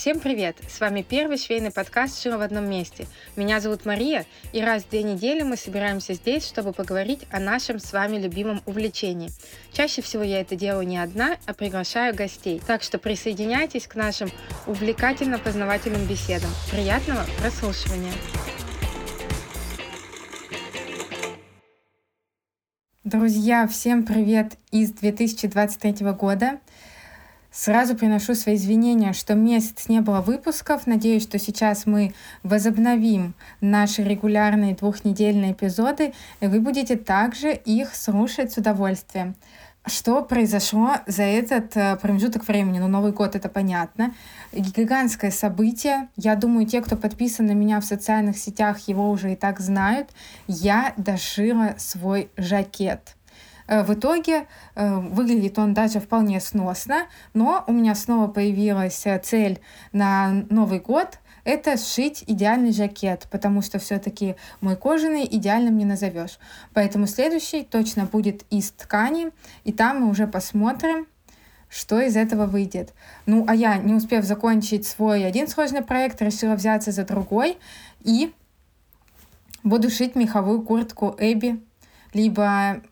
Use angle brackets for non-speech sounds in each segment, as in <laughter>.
Всем привет! С вами первый швейный подкаст «Шила в одном месте». Меня зовут Мария, и раз в две недели мы собираемся здесь, чтобы поговорить о нашем с вами любимом увлечении. Чаще всего я это делаю не одна, а приглашаю гостей. Так что присоединяйтесь к нашим увлекательно-познавательным беседам. Приятного прослушивания! Друзья, всем привет из 2023 года. Сразу приношу свои извинения, что месяц не было выпусков. Надеюсь, что сейчас мы возобновим наши регулярные двухнедельные эпизоды, и вы будете также их слушать с удовольствием. Что произошло за этот э, промежуток времени? Ну, Новый год, это понятно. Гигантское событие. Я думаю, те, кто подписан на меня в социальных сетях, его уже и так знают. Я дошила свой жакет. Э, в итоге э, выглядит он даже вполне сносно, но у меня снова появилась э, цель на Новый год — это сшить идеальный жакет, потому что все-таки мой кожаный идеальным не назовешь. Поэтому следующий точно будет из ткани, и там мы уже посмотрим, что из этого выйдет. Ну, а я, не успев закончить свой один сложный проект, решила взяться за другой и буду шить меховую куртку Эбби, либо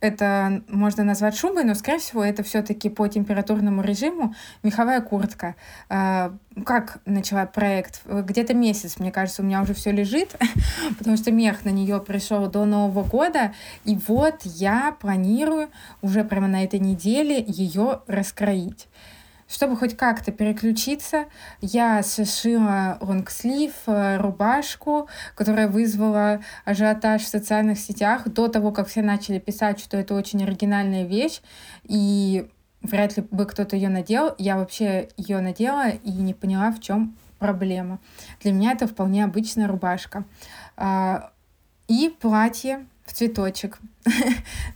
это можно назвать шубой, но, скорее всего, это все-таки по температурному режиму меховая куртка. А, как начала проект? Где-то месяц, мне кажется, у меня уже все лежит, <laughs> потому что мех на нее пришел до Нового года. И вот я планирую уже прямо на этой неделе ее раскроить. Чтобы хоть как-то переключиться, я сшила лонгслив, э, рубашку, которая вызвала ажиотаж в социальных сетях до того, как все начали писать, что это очень оригинальная вещь, и вряд ли бы кто-то ее надел. Я вообще ее надела и не поняла, в чем проблема. Для меня это вполне обычная рубашка. А, и платье в цветочек. <laughs>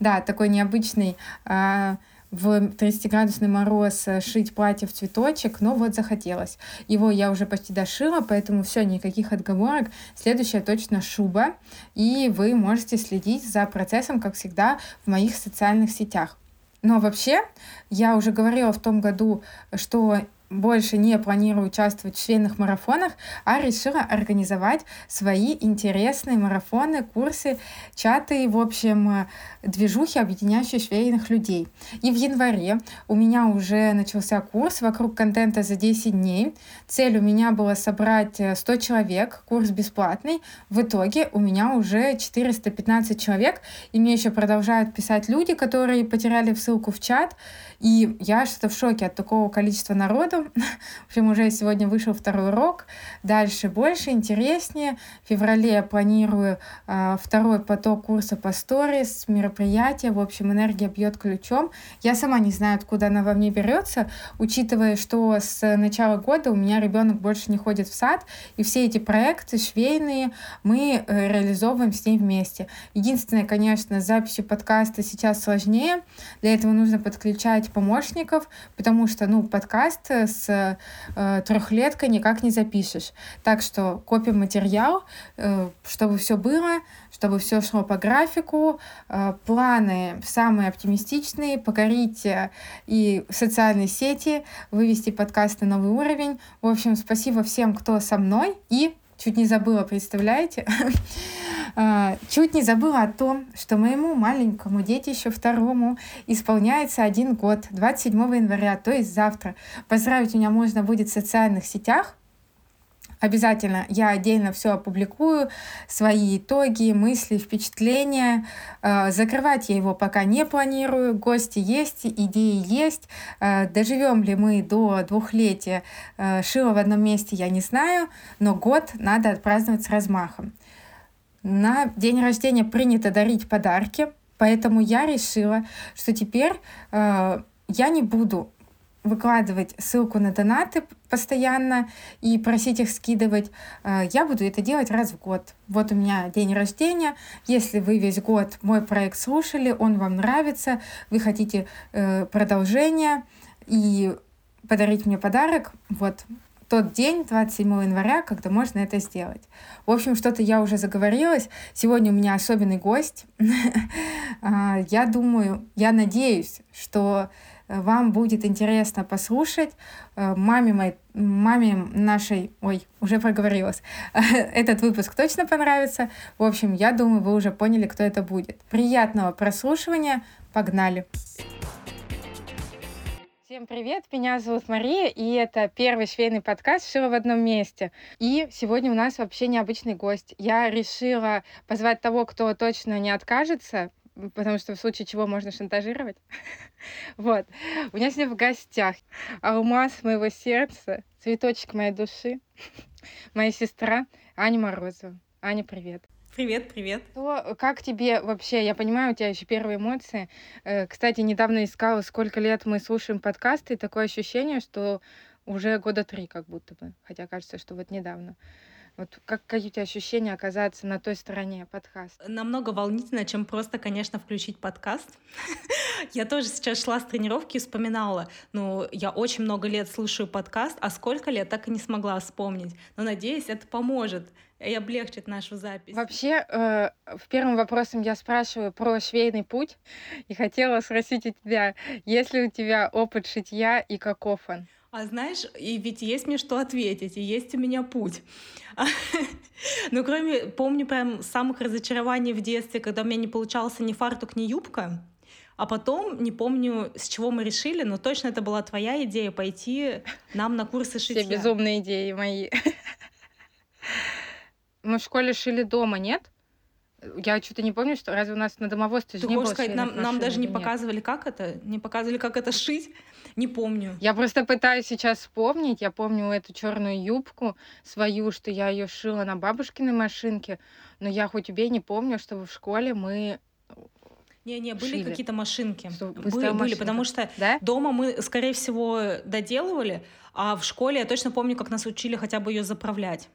Да, такой необычный а, в 30-градусный мороз э, шить платье в цветочек, но вот захотелось. Его я уже почти дошила, поэтому все, никаких отговорок. Следующая точно шуба, и вы можете следить за процессом, как всегда, в моих социальных сетях. Но вообще, я уже говорила в том году, что больше не планирую участвовать в швейных марафонах, а решила организовать свои интересные марафоны, курсы, чаты, в общем, движухи, объединяющие швейных людей. И в январе у меня уже начался курс вокруг контента за 10 дней. Цель у меня была собрать 100 человек, курс бесплатный. В итоге у меня уже 415 человек, и мне еще продолжают писать люди, которые потеряли ссылку в чат. И я что-то в шоке от такого количества народу. <laughs> В общем, уже сегодня вышел второй урок. Дальше больше, интереснее. В феврале я планирую э, второй поток курса по сторис, мероприятия. В общем, энергия бьет ключом. Я сама не знаю, откуда она во мне берется, учитывая, что с начала года у меня ребенок больше не ходит в сад, и все эти проекты швейные мы э, реализовываем с ней вместе. Единственное, конечно, с записью подкаста сейчас сложнее. Для этого нужно подключать помощников, потому что, ну, подкаст с э, трехлеткой никак не запишешь. Так что копим материал, э, чтобы все было, чтобы все шло по графику. Э, планы самые оптимистичные, покорить э, и социальные сети, вывести подкаст на новый уровень. В общем, спасибо всем, кто со мной. И чуть не забыла, представляете? <laughs> А, чуть не забыла о том, что моему маленькому детищу второму исполняется один год, 27 января, то есть завтра. Поздравить меня можно будет в социальных сетях. Обязательно я отдельно все опубликую, свои итоги, мысли, впечатления. А, закрывать я его пока не планирую. Гости есть, идеи есть. А, доживем ли мы до двухлетия шила в одном месте, я не знаю, но год надо отпраздновать с размахом. На день рождения принято дарить подарки, поэтому я решила, что теперь э, я не буду выкладывать ссылку на донаты постоянно и просить их скидывать. Э, я буду это делать раз в год. Вот у меня день рождения. Если вы весь год мой проект слушали, он вам нравится, вы хотите э, продолжения и подарить мне подарок, вот тот день, 27 января, когда можно это сделать. В общем, что-то я уже заговорилась. Сегодня у меня особенный гость. <laughs> А, я думаю, я надеюсь, что вам будет интересно послушать. Э, маме моей, маме нашей, ой, уже проговорилась, <laughs> этот выпуск точно понравится. В общем, я думаю, вы уже поняли, кто это будет. Приятного прослушивания, погнали! Всем привет, меня зовут Мария, и это первый швейный подкаст «Шила в одном месте». И сегодня у нас вообще необычный гость. Я решила позвать того, кто точно не откажется, потому что в случае чего можно шантажировать. <laughs> вот. У меня сегодня в гостях алмаз моего сердца, цветочек моей души, <laughs> моя сестра Аня Морозова. Аня, привет. Привет, привет. То, как тебе вообще, я понимаю, у тебя еще первые эмоции. Э, кстати, недавно искала, сколько лет мы слушаем подкасты, и такое ощущение, что уже года три как будто бы, хотя кажется, что вот недавно. Вот как, какие у тебя ощущения оказаться на той стороне подкаста? Намного волнительно, чем просто, конечно, включить подкаст. <laughs> Я тоже сейчас шла с тренировки и вспоминала, ну, я очень много лет слушаю подкаст, а сколько лет так и не смогла вспомнить. Но надеюсь, это поможет и облегчит нашу запись. Вообще, э, в первом вопросом я спрашиваю про швейный путь и хотела спросить у тебя, есть ли у тебя опыт шитья и каков он? А знаешь, и ведь есть мне что ответить, и есть у меня путь. <laughs> Ну, кроме, помню прям самых разочарований в детстве, когда у меня не получался ни фартук, ни юбка. А потом, не помню, с чего мы решили, но точно это была твоя идея пойти нам на курсы шитья. Все безумные идеи мои. <laughs> Мы в школе шили дома, нет? Я что-то не помню, что разве у нас на домоводстве Ты не было сказать, нам, нам даже не показывали, как это? Не показывали, как это шить? Не помню. Я просто пытаюсь сейчас вспомнить. Я помню эту черную юбку свою, что я ее шила на бабушкиной машинке. Но я хоть убей не помню, чтобы в школе мы не-не, были какие-то машинки. Были, были, потому что да? дома мы, скорее всего, доделывали, а в школе я точно помню, как нас учили хотя бы ее заправлять.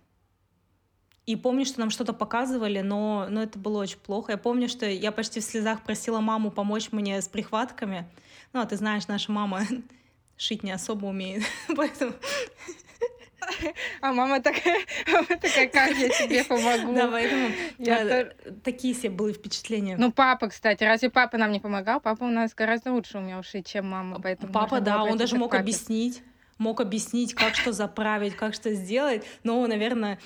И помню, что нам что-то показывали, но, но это было очень плохо. Я помню, что я почти в слезах просила маму помочь мне с прихватками. Ну, а ты знаешь, наша мама <laughs> шить не особо умеет, <laughs> поэтому... <laughs> А мама такая, мама такая, как я тебе помогу? Да, поэтому я да, такие себе были впечатления. Ну, папа, кстати, разве папа нам не помогал? Папа у нас гораздо лучше умел шить, чем мама, поэтому... Папа, да, он даже мог папе. объяснить, мог объяснить, как что заправить, как что сделать, но, наверное,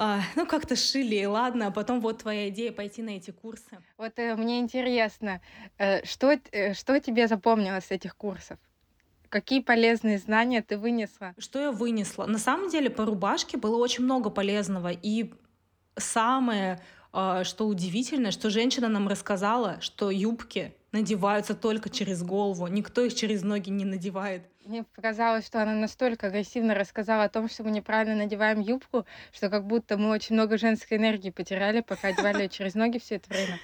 а, ну, как-то шили, ладно, а потом вот твоя идея пойти на эти курсы. Вот э, мне интересно, э, что, э, что тебе запомнилось с этих курсов? Какие полезные знания ты вынесла? Что я вынесла? На самом деле по рубашке было очень много полезного. И самое, э, что удивительно, что женщина нам рассказала, что юбки надеваются только через голову, никто их через ноги не надевает. Мне показалось, что она настолько агрессивно рассказала о том, что мы неправильно надеваем юбку, что как будто мы очень много женской энергии потеряли, пока одевали ее через ноги все это время.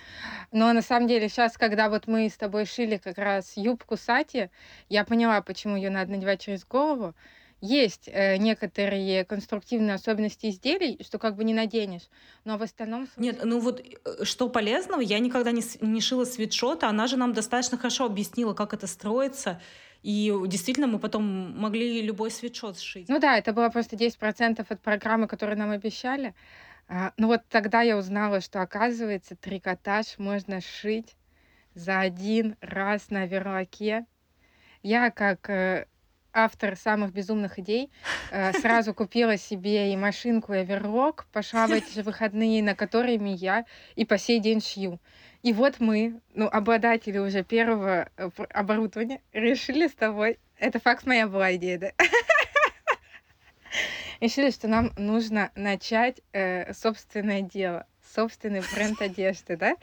Но на самом деле сейчас, когда вот мы с тобой шили как раз юбку Сати, я поняла, почему ее надо надевать через голову есть э, некоторые конструктивные особенности изделий, что как бы не наденешь, но в остальном... Нет, ну вот э, что полезного, я никогда не, не шила свитшота, она же нам достаточно хорошо объяснила, как это строится, и действительно мы потом могли любой свитшот сшить. Ну да, это было просто 10% от программы, которую нам обещали. А, ну вот тогда я узнала, что оказывается трикотаж можно сшить за один раз на верлаке. Я как э, автор самых безумных идей, э, <laughs> сразу купила себе и машинку, и оверлок, пошла в эти же выходные, на которыми я и по сей день шью. И вот мы, ну, обладатели уже первого э, оборудования, решили с тобой, это факт моя была идея, да? <laughs> Решили, что нам нужно начать э, собственное дело, собственный бренд одежды, да?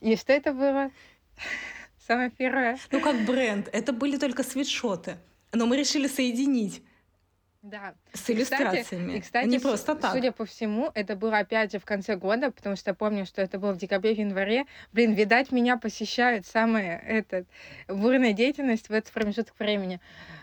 И что это было? <laughs> Самое первое. Ну, как бренд. Это были только свитшоты но мы решили соединить. Да. С иллюстрациями. И, кстати, не просто так. Судя по всему, это было опять же в конце года, потому что помню, что это было в декабре, в январе. Блин, видать, меня посещает самая этот, бурная деятельность в этот промежуток времени.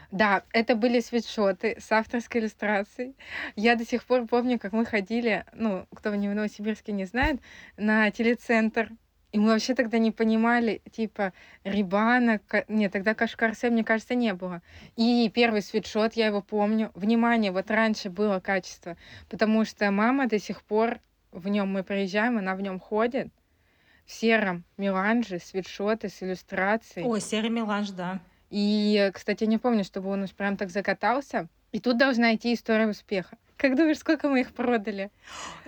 Да, это были свитшоты с авторской иллюстрацией. Я до сих пор помню, как мы ходили, ну, кто в Новосибирске не знает, на телецентр и мы вообще тогда не понимали, типа, Рибана, нет, тогда Кашкарсе, мне кажется, не было. И первый свитшот, я его помню. Внимание, вот раньше было качество, потому что мама до сих пор в нем мы приезжаем, она в нем ходит, в сером меланже, свитшоты с иллюстрацией. О, серый меланж, да. И, кстати, не помню, чтобы он уж прям так закатался. И тут должна идти история успеха. Как думаешь, сколько мы их продали?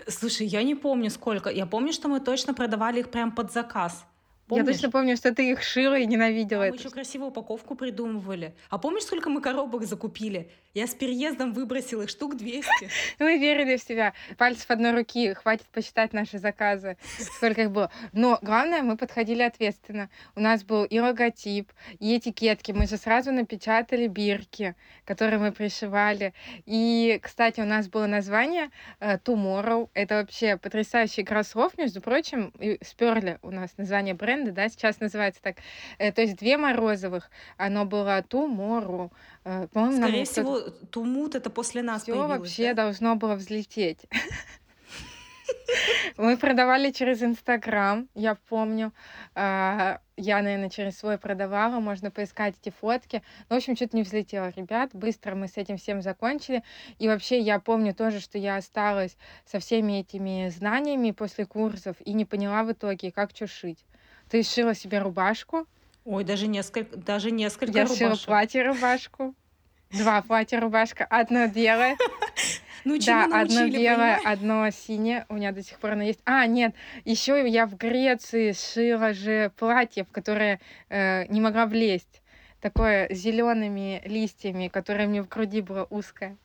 Слушай, я не помню сколько. Я помню, что мы точно продавали их прям под заказ. Помнишь? Я точно помню, что ты их шила и ненавидела. А мы еще красивую упаковку придумывали. А помнишь, сколько мы коробок закупили? Я с переездом выбросила их штук 200. <laughs> Мы верили в себя. Пальцев одной руки. Хватит посчитать наши заказы. Сколько их было. Но главное, мы подходили ответственно. У нас был и логотип, и этикетки. Мы же сразу напечатали бирки, которые мы пришивали. И, кстати, у нас было название uh, Tomorrow. Это вообще потрясающий игра слов, между прочим. И сперли у нас название бренда, да, сейчас называется так. Э, то есть две Морозовых. Оно было Tomorrow. Э, Скорее всего, Тумут это после нас Все вообще да? должно было взлететь. <laughs> Мы продавали через Инстаграм, я помню. А, я, наверное, через свой продавала, можно поискать эти фотки. Ну, в общем, что-то не взлетело, ребят. Быстро мы с этим всем закончили. И вообще, я помню тоже, что я осталась со всеми этими знаниями после курсов и не поняла в итоге, как что шить. Ты шила себе рубашку, Ой, даже несколько, даже несколько Я шила платье-рубашку. Два платья-рубашка, одно белое. <laughs> Ну, да, одно белое, одно синее. У меня до сих пор оно есть. А, нет, еще я в Греции шила же платье, в которое э, не могла влезть. Такое с зелеными листьями, которое мне в груди было узкое.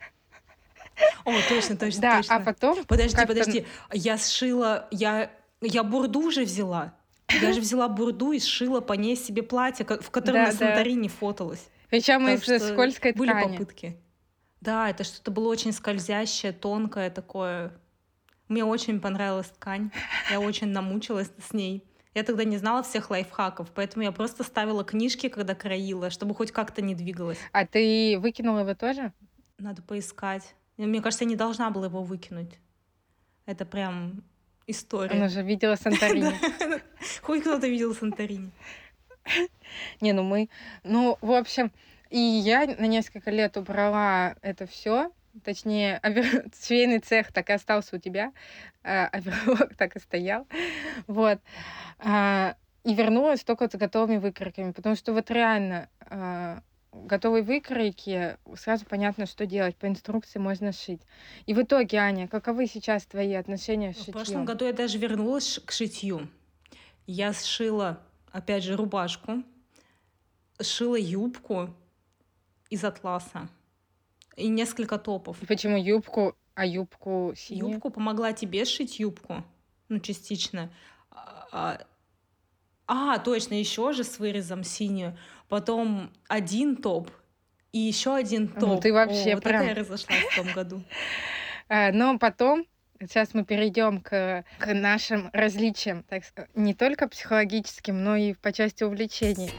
О, точно, точно, да, точно. а потом... Подожди, подожди. Я сшила... Я, я бурду уже взяла. Я же взяла бурду и сшила по ней себе платье, в котором да, на Санторини да. фоталась. Причем из скользкой были ткани. Были попытки. Да, это что-то было очень скользящее, тонкое такое. Мне очень понравилась ткань. Я очень намучилась с ней. Я тогда не знала всех лайфхаков, поэтому я просто ставила книжки, когда краила, чтобы хоть как-то не двигалась. А ты выкинула его тоже? Надо поискать. Мне кажется, я не должна была его выкинуть. Это прям история. Она же видела Санторини. <laughs> Хоть кто-то видел Санторини. Не, ну мы... Ну, в общем, и я на несколько лет убрала это все, точнее, <laughs> швейный цех так и остался у тебя, а так и стоял, вот. А, и вернулась только с готовыми выкройками, потому что вот реально а, готовой выкройки сразу понятно, что делать. По инструкции можно шить. И в итоге, Аня, каковы сейчас твои отношения с шитьем? В прошлом году я даже вернулась к шитью. Я сшила, опять же, рубашку, сшила юбку из атласа и несколько топов. И почему юбку, а юбку синюю? Юбку помогла тебе сшить юбку, ну, частично. А, а, а точно, еще же с вырезом синюю потом один топ и еще один топ. Ну, ты вообще О, вот прям... это я разошлась в том году. А, <laughs> но потом Сейчас мы перейдем к, к нашим различиям, так сказать, не только психологическим, но и по части увлечений.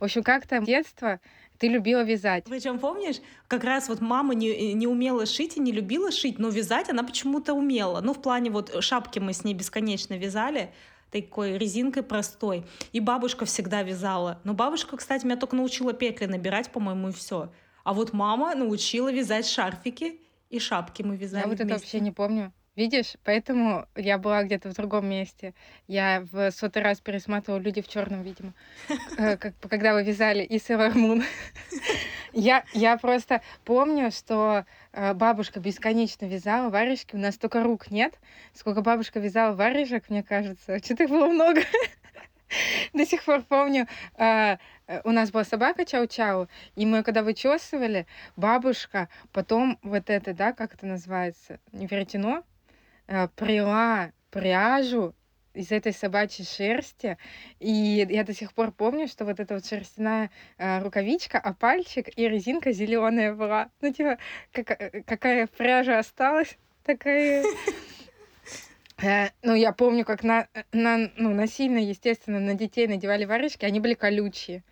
В общем, как-то детство ты любила вязать. Причем помнишь, как раз вот мама не, не умела шить и не любила шить, но вязать она почему-то умела. Ну, в плане вот шапки мы с ней бесконечно вязали, такой резинкой простой. И бабушка всегда вязала. Но бабушка, кстати, меня только научила петли набирать, по-моему, и все. А вот мама научила вязать шарфики и шапки мы вязали. Я вот это вообще не помню. Видишь, поэтому я была где-то в другом месте. Я в сотый раз пересматривала люди в черном, видимо, э, когда вы вязали и Sailor Moon. <laughs> Я, я просто помню, что э, бабушка бесконечно вязала варежки. У нас только рук нет. Сколько бабушка вязала варежек, мне кажется. <laughs> Что-то их было много. <laughs> До сих пор помню, э, у нас была собака Чау-Чау, и мы когда вычесывали, бабушка потом вот это, да, как это называется, веретено, прила пряжу из этой собачьей шерсти. И я до сих пор помню, что вот эта вот шерстяная э, рукавичка, а пальчик и резинка зеленая была. Ну, типа, как, э, какая пряжа осталась, такая... Э, ну, я помню, как на, на, ну, насильно, естественно, на детей надевали варежки, они были колючие.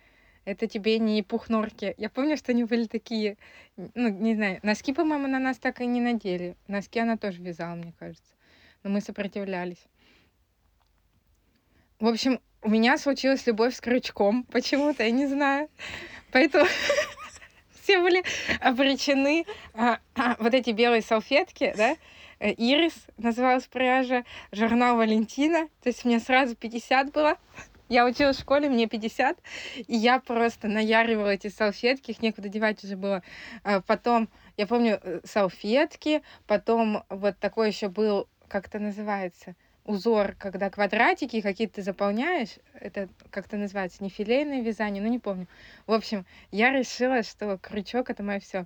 Это тебе не пухнорки. Я помню, что они были такие, ну, не знаю, носки, по-моему, на нас так и не надели. Носки она тоже вязала, мне кажется. Но мы сопротивлялись. В общем, у меня случилась любовь с крючком. <laughs> Почему-то, я не знаю. Поэтому <laughs> все были обречены. А, а, вот эти белые салфетки, да, э, Ирис называлась пряжа, журнал Валентина. То есть мне сразу 50 было. Я училась в школе, мне 50, и я просто наяривала эти салфетки, их некуда девать уже было. А потом, я помню, э, салфетки, потом вот такой еще был, как это называется, узор, когда квадратики какие-то ты заполняешь, это как-то называется, не филейное вязание, ну не помню. В общем, я решила, что крючок — это мое все.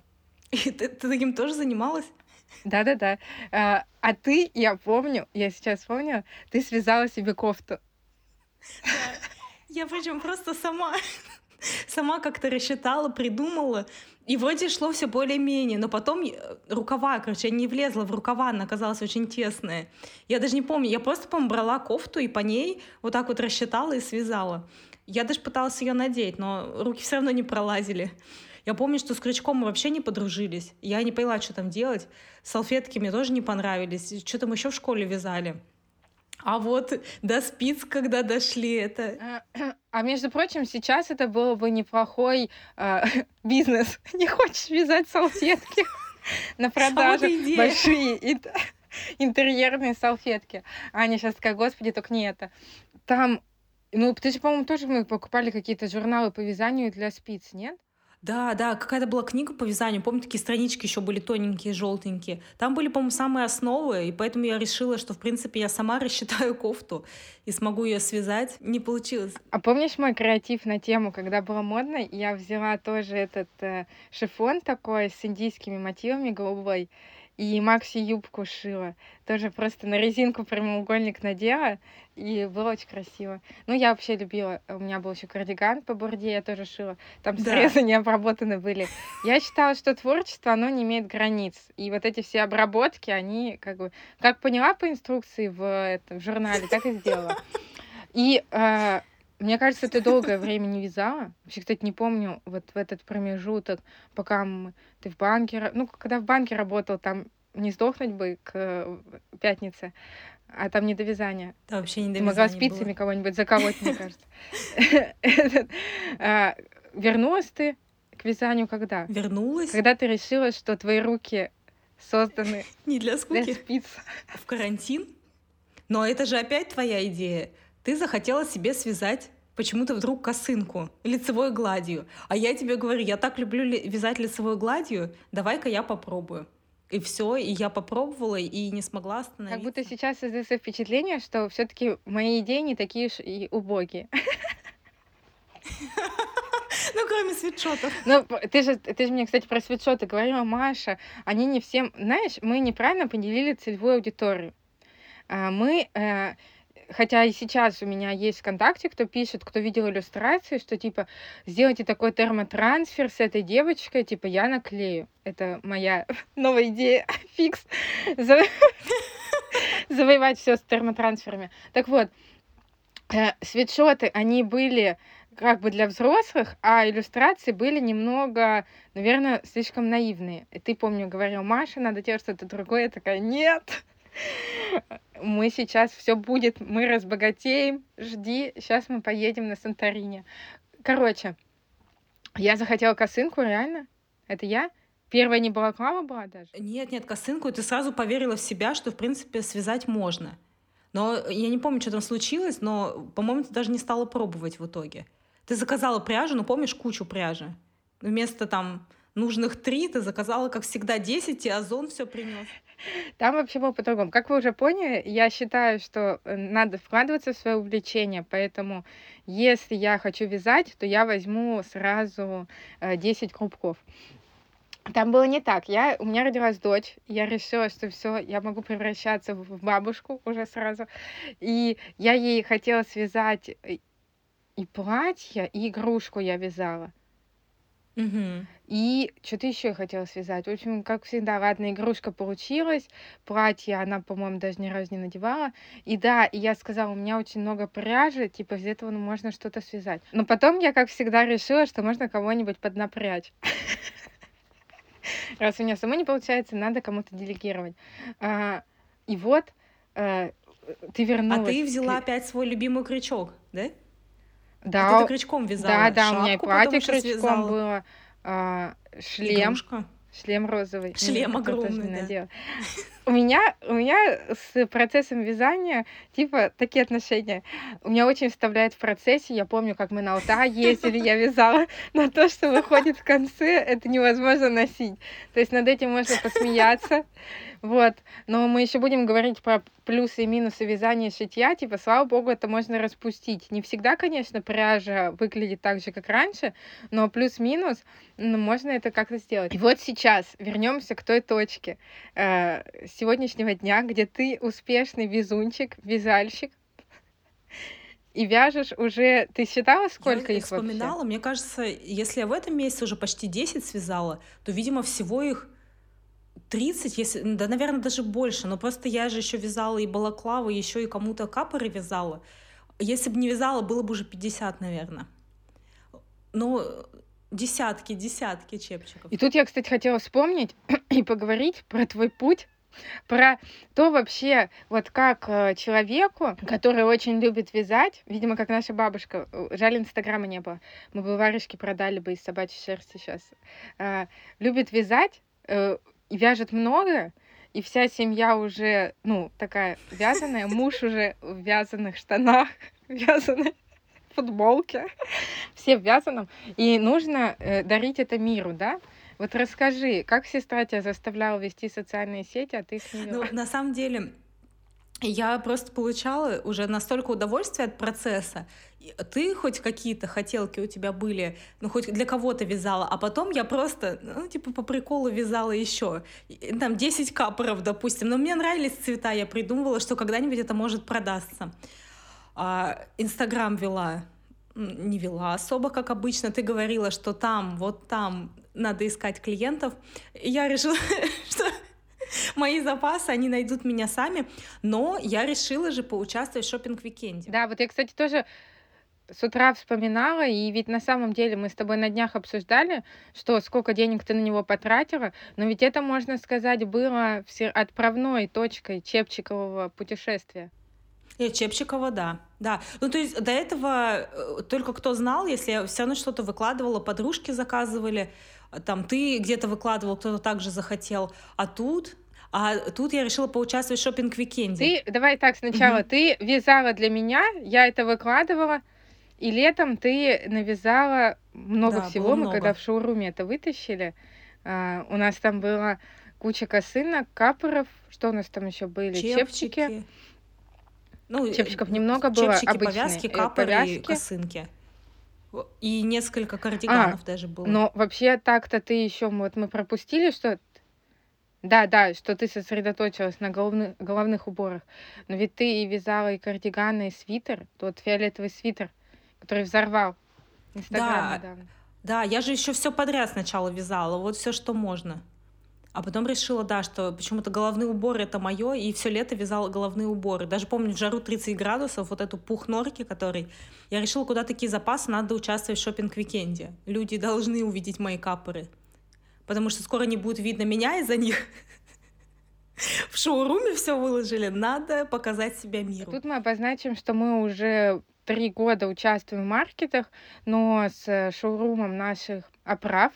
И ты, ты таким тоже занималась? Да-да-да. А, а ты, я помню, я сейчас вспомнила, ты связала себе кофту. Я причем просто сама, <laughs> сама как-то рассчитала, придумала. И вроде шло все более-менее, но потом рукава, короче, я не влезла в рукава, она оказалась очень тесная. Я даже не помню, я просто, по брала кофту и по ней вот так вот рассчитала и связала. Я даже пыталась ее надеть, но руки все равно не пролазили. Я помню, что с крючком мы вообще не подружились. Я не поняла, что там делать. Салфетки мне тоже не понравились. Что там еще в школе вязали. А вот до спиц, когда дошли, это... А, а между прочим, сейчас это было бы неплохой э, <laughs> бизнес. <laughs> Не хочешь вязать салфетки <laughs> на продажу? Большие интерьерные салфетки. Аня сейчас такая, господи, только не это. Там, ну, ты же, по-моему, тоже мы покупали какие-то журналы по вязанию для спиц, нет? Да, да, какая-то была книга по вязанию. Помню, такие странички еще были тоненькие, желтенькие. Там были, по-моему, самые основы, и поэтому я решила, что, в принципе, я сама <laughs> рассчитаю кофту и смогу ее связать. Не получилось. А помнишь мой креатив на тему, когда было модно, я взяла тоже этот э, шифон такой с индийскими мотивами голубой, и Макси юбку шила. Тоже просто на резинку прямоугольник надела, и было очень красиво. Ну, я вообще любила. У меня был еще кардиган по бурде, я тоже шила. Там да. срезы <laughs> не обработаны были. Я считала, что творчество, оно не имеет границ. И вот эти все обработки, они как бы... Как поняла по инструкции в, этом, в журнале, так и сделала. И э, мне кажется, ты долгое время не вязала. Вообще, кстати, не помню, вот в этот промежуток, пока ты в банке... Ну, когда в банке работал, там не сдохнуть бы к э, пятнице а там не до вязания. Да, вообще не до Ты могла спицами кого-нибудь заколоть, мне кажется. <laughs> А, вернулась ты к вязанию когда? Вернулась? Когда ты решила, что твои руки созданы <laughs> не для скуки. Для спиц. В карантин? Но это же опять твоя идея. Ты захотела себе связать почему-то вдруг косынку лицевой гладью. А я тебе говорю, я так люблю вязать лицевой гладью, давай-ка я попробую. И все, и я попробовала и не смогла остановиться. Как будто сейчас создается впечатление, что все-таки мои идеи не такие уж и убогие. <laughs> Ну, кроме свитшотов. Ну, ты же, ты же мне, кстати, про свитшоты говорила, Маша. Они не всем... Знаешь, мы неправильно поделили целевую аудиторию. А, мы э, хотя и сейчас у меня есть ВКонтакте, кто пишет, кто видел иллюстрации, что типа сделайте такой термотрансфер с этой девочкой, типа я наклею. Это моя <laughs> новая идея, <laughs> фикс. <laughs> Завоевать все с термотрансферами. Так вот, э, свитшоты, они были как бы для взрослых, а иллюстрации были немного, наверное, слишком наивные. И ты, помню, говорил, Маша, надо делать что-то другое. Я такая, нет, мы сейчас все будет, мы разбогатеем, жди, сейчас мы поедем на Санторини. Короче, я захотела косынку, реально. Это я? Первая не балаклава была даже? Нет, нет, косынку, ты сразу поверила в себя, что, в принципе, связать можно. Но я не помню, что там случилось, но, по-моему, ты даже не стала пробовать в итоге. Ты заказала пряжу, ну, помнишь, кучу пряжи. Вместо там нужных три, ты заказала, как всегда, 10, и Озон все принес. Там вообще было по-другому. Как вы уже поняли, я считаю, что э, надо вкладываться в свое увлечение, поэтому если я хочу вязать, то я возьму сразу 10 э, крупков. Там было не так. Я, у меня родилась дочь, я решила, что все, я могу превращаться в бабушку уже сразу. И я ей хотела связать и платье, и игрушку я вязала. Угу. И что-то еще я хотела связать. В общем, как всегда, ладно, игрушка получилась. Платье она, по-моему, даже ни разу не надевала. И да, и я сказала, у меня очень много пряжи, типа из этого ну, можно что-то связать. Но потом я, как всегда, решила, что можно кого-нибудь поднапрячь. <laughs> Раз у меня самой не получается, надо кому-то делегировать. А, и вот э, ты вернулась. А ты взяла опять свой любимый крючок, да? Да. А ты крючком вязала. Да, да, Шапку у меня и платье крючком было а, шлем. Игрушка. Шлем розовый. Шлем огромный, да. у меня, у меня с процессом вязания, типа, такие отношения. У меня очень вставляет в процессе. Я помню, как мы на Алтай ездили, я вязала, <laughs> но то, что выходит в конце, это невозможно носить. То есть над этим можно посмеяться. Вот. Но мы еще будем говорить про плюсы и минусы вязания шитья. Типа, слава богу, это можно распустить. Не всегда, конечно, пряжа выглядит так же, как раньше, но плюс-минус ну, можно это как-то сделать. И вот сейчас вернемся к той точке э, сегодняшнего дня, где ты успешный везунчик, вязальщик, <laughs> и вяжешь уже... Ты считала, сколько я их вспоминала, вообще? мне кажется, если я в этом месяце уже почти 10 связала, то, видимо, всего их 30, если, да, наверное, даже больше, но просто я же еще вязала и балаклавы, еще и кому-то капоры вязала. Если бы не вязала, было бы уже 50, наверное. Ну, десятки, десятки чепчиков. И тут я, кстати, хотела вспомнить <clears throat> и поговорить про твой путь про то вообще, вот как э, человеку, который очень любит вязать, видимо, как наша бабушка, жаль, инстаграма не было, мы бы варежки продали бы из собачьей шерсти сейчас, э, любит вязать, э, вяжет много, и вся семья уже, ну, такая вязаная, муж уже в вязаных штанах, <laughs> вязаной футболке, все в вязаном, и нужно э, дарить это миру, да? Вот расскажи, как сестра тебя заставляла вести социальные сети, а ты их не вела? Ну, на самом деле, я просто получала уже настолько удовольствия от процесса. Ты хоть какие-то хотелки у тебя были, ну хоть для кого-то вязала, а потом я просто, ну типа по приколу вязала еще. Там 10 капоров, допустим. Но мне нравились цвета, я придумывала, что когда-нибудь это может продаться. А, Инстаграм вела, не вела особо, как обычно. Ты говорила, что там, вот там надо искать клиентов. И я решила, <laughs> что <laughs> мои запасы, они найдут меня сами, но я решила же поучаствовать в шопинг-викенде. Да, вот я, кстати, тоже с утра вспоминала, и ведь на самом деле мы с тобой на днях обсуждали, что сколько денег ты на него потратила, но ведь это, можно сказать, было отправной точкой Чепчикового путешествия. И Чепчикова, да. Да. Ну, то есть до этого э, только кто знал, если я все равно что-то выкладывала, подружки заказывали, там ты где-то выкладывал, кто-то также захотел, а тут а тут я решила поучаствовать в шопинг-викенде. Ты, давай так, сначала угу. ты вязала для меня, я это выкладывала, и летом ты навязала много да, всего. Мы много. когда в шоуруме это вытащили, а, у нас там было куча косынок, капоров, что у нас там еще были? Чепчики. Чепчики. Ну, Чепчиков немного было, чепчики, обычные. повязки, э, капоры повязки. и косынки. И несколько кардиганов а, даже было. Но вообще так-то ты еще вот мы пропустили, что да, да, что ты сосредоточилась на головных, головных уборах. Но ведь ты и вязала и кардиганы, и свитер, тот фиолетовый свитер, который взорвал Инстаграм да, Да, я же еще все подряд сначала вязала, вот все, что можно. А потом решила, да, что почему-то головные уборы это мое, и все лето вязала головные уборы. Даже помню, в жару 30 градусов, вот эту пух норки, который... Я решила, куда такие запасы, надо участвовать в шопинг-викенде. Люди должны увидеть мои капоры. Потому что скоро не будет видно меня из-за них. <laughs> В шоуруме все выложили, надо показать себя миру. Тут мы обозначим, что мы уже три года участвуем в маркетах, но с шоурумом наших оправ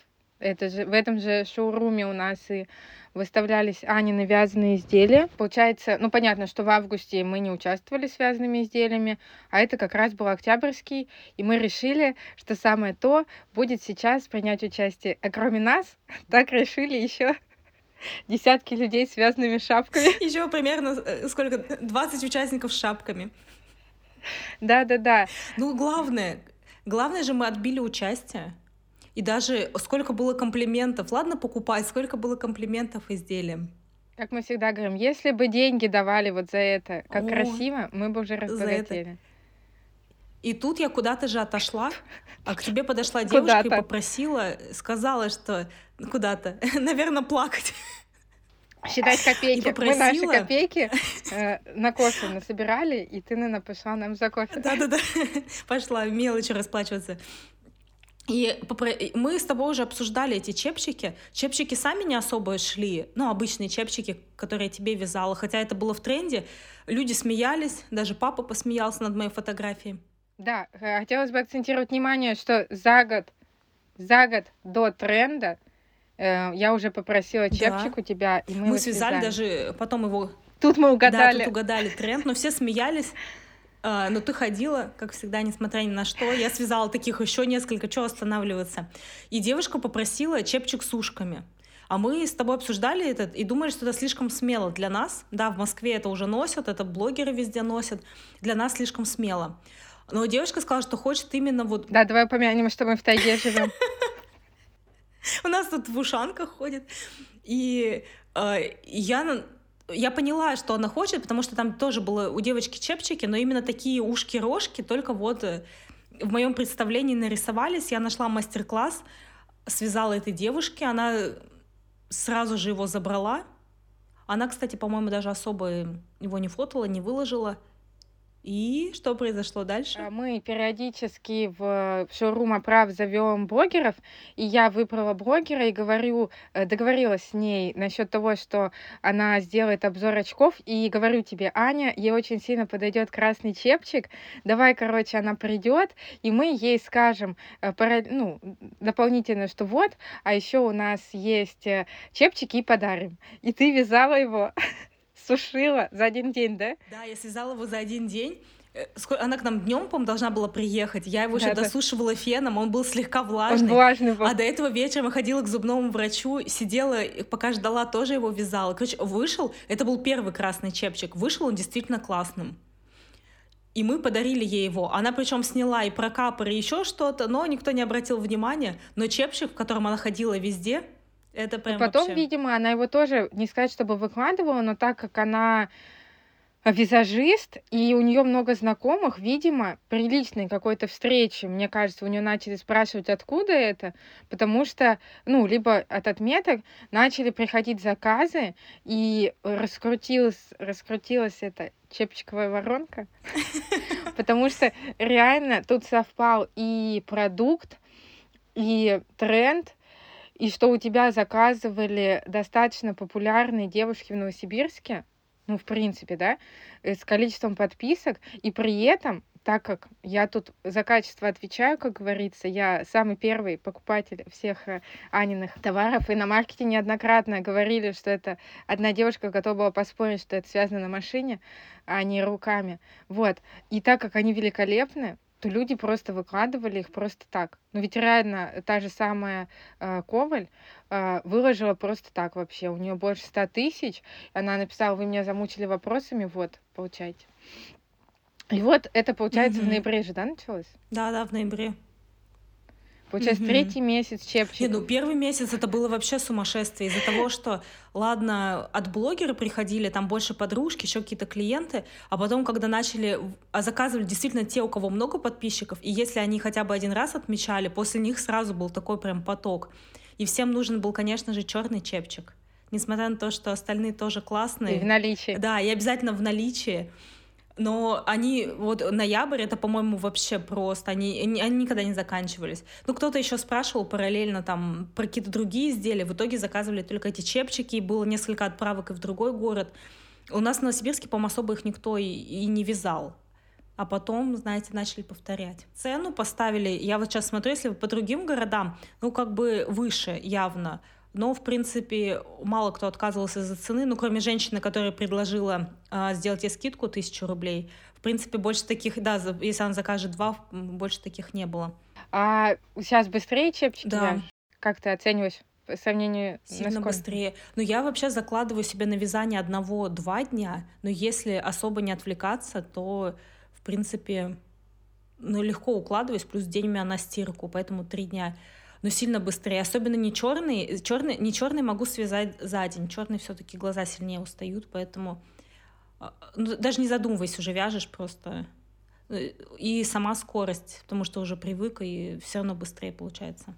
это же, в этом же шоуруме у нас и выставлялись Ани навязанные изделия. Получается, ну понятно, что в августе мы не участвовали связанными изделиями, а это как раз был октябрьский, и мы решили, что самое то будет сейчас принять участие. А кроме нас, <laughs> так решили еще десятки людей с связанными шапками. <laughs> Еще примерно э, сколько? 20 участников с шапками. Да-да-да. Ну, главное, главное же мы отбили участие. И даже сколько было комплиментов. Ладно покупать, сколько было комплиментов изделиям. Как мы всегда говорим, если бы деньги давали вот за это, как О, красиво, мы бы уже разбогатели. И тут я куда-то же отошла, а к тебе подошла девушка и попросила, сказала, что куда-то, <laughs> наверное, плакать. Считать <laughs> копейки. Мы наши копейки э, <laughs> на кофе насобирали, и ты, наверное, пошла нам за кофе. Да-да-да, пошла мелочи расплачиваться. И мы с тобой уже обсуждали эти чепчики. Чепчики сами не особо шли, ну, обычные чепчики, которые я тебе вязала, хотя это было в тренде. Люди смеялись, даже папа посмеялся над моей фотографией. Да, хотелось бы акцентировать внимание, что за год, за год до тренда Э, я уже попросила чепчик да. у тебя, и мы, мы связали, связали даже потом его. Тут мы угадали. Да, тут угадали тренд, но все смеялись. Uh, но ты ходила, как всегда, несмотря ни на что. Я связала таких еще несколько, что останавливаться. И девушка попросила чепчик с ушками. А мы с тобой обсуждали это и думали, что это слишком смело для нас. Да, в Москве это уже носят, это блогеры везде носят. Для нас слишком смело. Но девушка сказала, что хочет именно вот... Да, давай упомянем, что мы в тайге живем. <laughs> У нас тут в ушанках ходит. И э, я я поняла, что она хочет, потому что там тоже было у девочки чепчики, но именно такие ушки-рожки только вот э, в моем представлении нарисовались. Я нашла мастер-класс, связала этой девушке, она сразу же его забрала. Она, кстати, по-моему, даже особо его не фотала, не выложила. И что произошло дальше? А мы периодически в шоурум оправ зовем блогеров, и я выбрала блогера и говорю, э, договорилась с ней насчет того, что она сделает обзор очков, и говорю тебе, Аня, ей очень сильно подойдет красный чепчик, давай, короче, она придет, и мы ей скажем, э, ну, дополнительно, что вот, а еще у нас есть э, чепчики и подарим. И ты вязала его <laughs> сушила за один день, да? Да, я связала его за один день. Э, она к нам днем, по должна была приехать. Я его да, еще да. досушивала феном, он был слегка влажный. Он влажный был. А до этого вечером я ходила к зубному врачу, сидела, пока ждала, тоже его вязала. Короче, вышел, это был первый красный чепчик, вышел он действительно классным. И мы подарили ей его. Она причем сняла и прокапор, и еще что-то, но никто не обратил внимания. Но чепчик, в котором она ходила везде, это прям Потом, вообще... видимо, она его тоже, не сказать, чтобы выкладывала, но так как она визажист, и у нее много знакомых, видимо, при личной какой-то встрече, мне кажется, у нее начали спрашивать, откуда это, потому что, ну, либо от отметок начали приходить заказы, и раскрутилась, раскрутилась эта чепчиковая воронка, <laughs> потому что реально тут совпал и продукт, и тренд, и что у тебя заказывали достаточно популярные девушки в Новосибирске, ну, в принципе, да, э, с количеством подписок, и при этом, так как я тут за качество отвечаю, как говорится, я самый первый покупатель всех э, Аниных товаров, и на маркете неоднократно говорили, что это одна девушка готова была поспорить, что это связано на машине, а не руками. Вот. И так как они великолепны, то люди просто выкладывали их просто так. Но ведь реально та же самая э, Коваль э, выложила просто так вообще. У нее больше ста тысяч. Она написала, вы меня замучили вопросами, вот, получайте. И вот это, получается, mm-hmm. в ноябре же, да, началось? Да, да, в ноябре. Получается, угу. третий месяц чепчик. Не, ну первый месяц это было вообще сумасшествие из-за того, что, ладно, от блогера приходили, там больше подружки, еще какие-то клиенты, а потом, когда начали, а заказывали действительно те, у кого много подписчиков, и если они хотя бы один раз отмечали, после них сразу был такой прям поток. И всем нужен был, конечно же, черный чепчик. Несмотря на то, что остальные тоже классные. И в наличии. Да, и обязательно в наличии. Но они, вот ноябрь, это, по-моему, вообще просто, они, они, никогда не заканчивались. Ну, кто-то еще спрашивал параллельно там про какие-то другие изделия, в итоге заказывали только эти чепчики, было несколько отправок и в другой город. У нас в Новосибирске, по-моему, особо их никто и, и не вязал. А потом, знаете, начали повторять. Цену поставили, я вот сейчас смотрю, если по другим городам, ну, как бы выше явно, но, в принципе, мало кто отказывался из-за цены, ну, кроме женщины, которая предложила э, сделать ей скидку тысячу рублей. В принципе, больше таких, да, если она закажет два, больше таких не было. А сейчас быстрее чепчики? Да. Как ты оцениваешь? по сравнению Сильно насколько? быстрее. Но я вообще закладываю себе на вязание одного-два дня, но если особо не отвлекаться, то, в принципе, ну, легко укладываюсь, плюс день у меня на стирку, поэтому три дня но сильно быстрее. Особенно не черный. черный не черный могу связать за день. Черный все-таки глаза сильнее устают, поэтому а, ну, даже не задумываясь, уже вяжешь просто. И сама скорость, потому что уже привык, и все равно быстрее получается.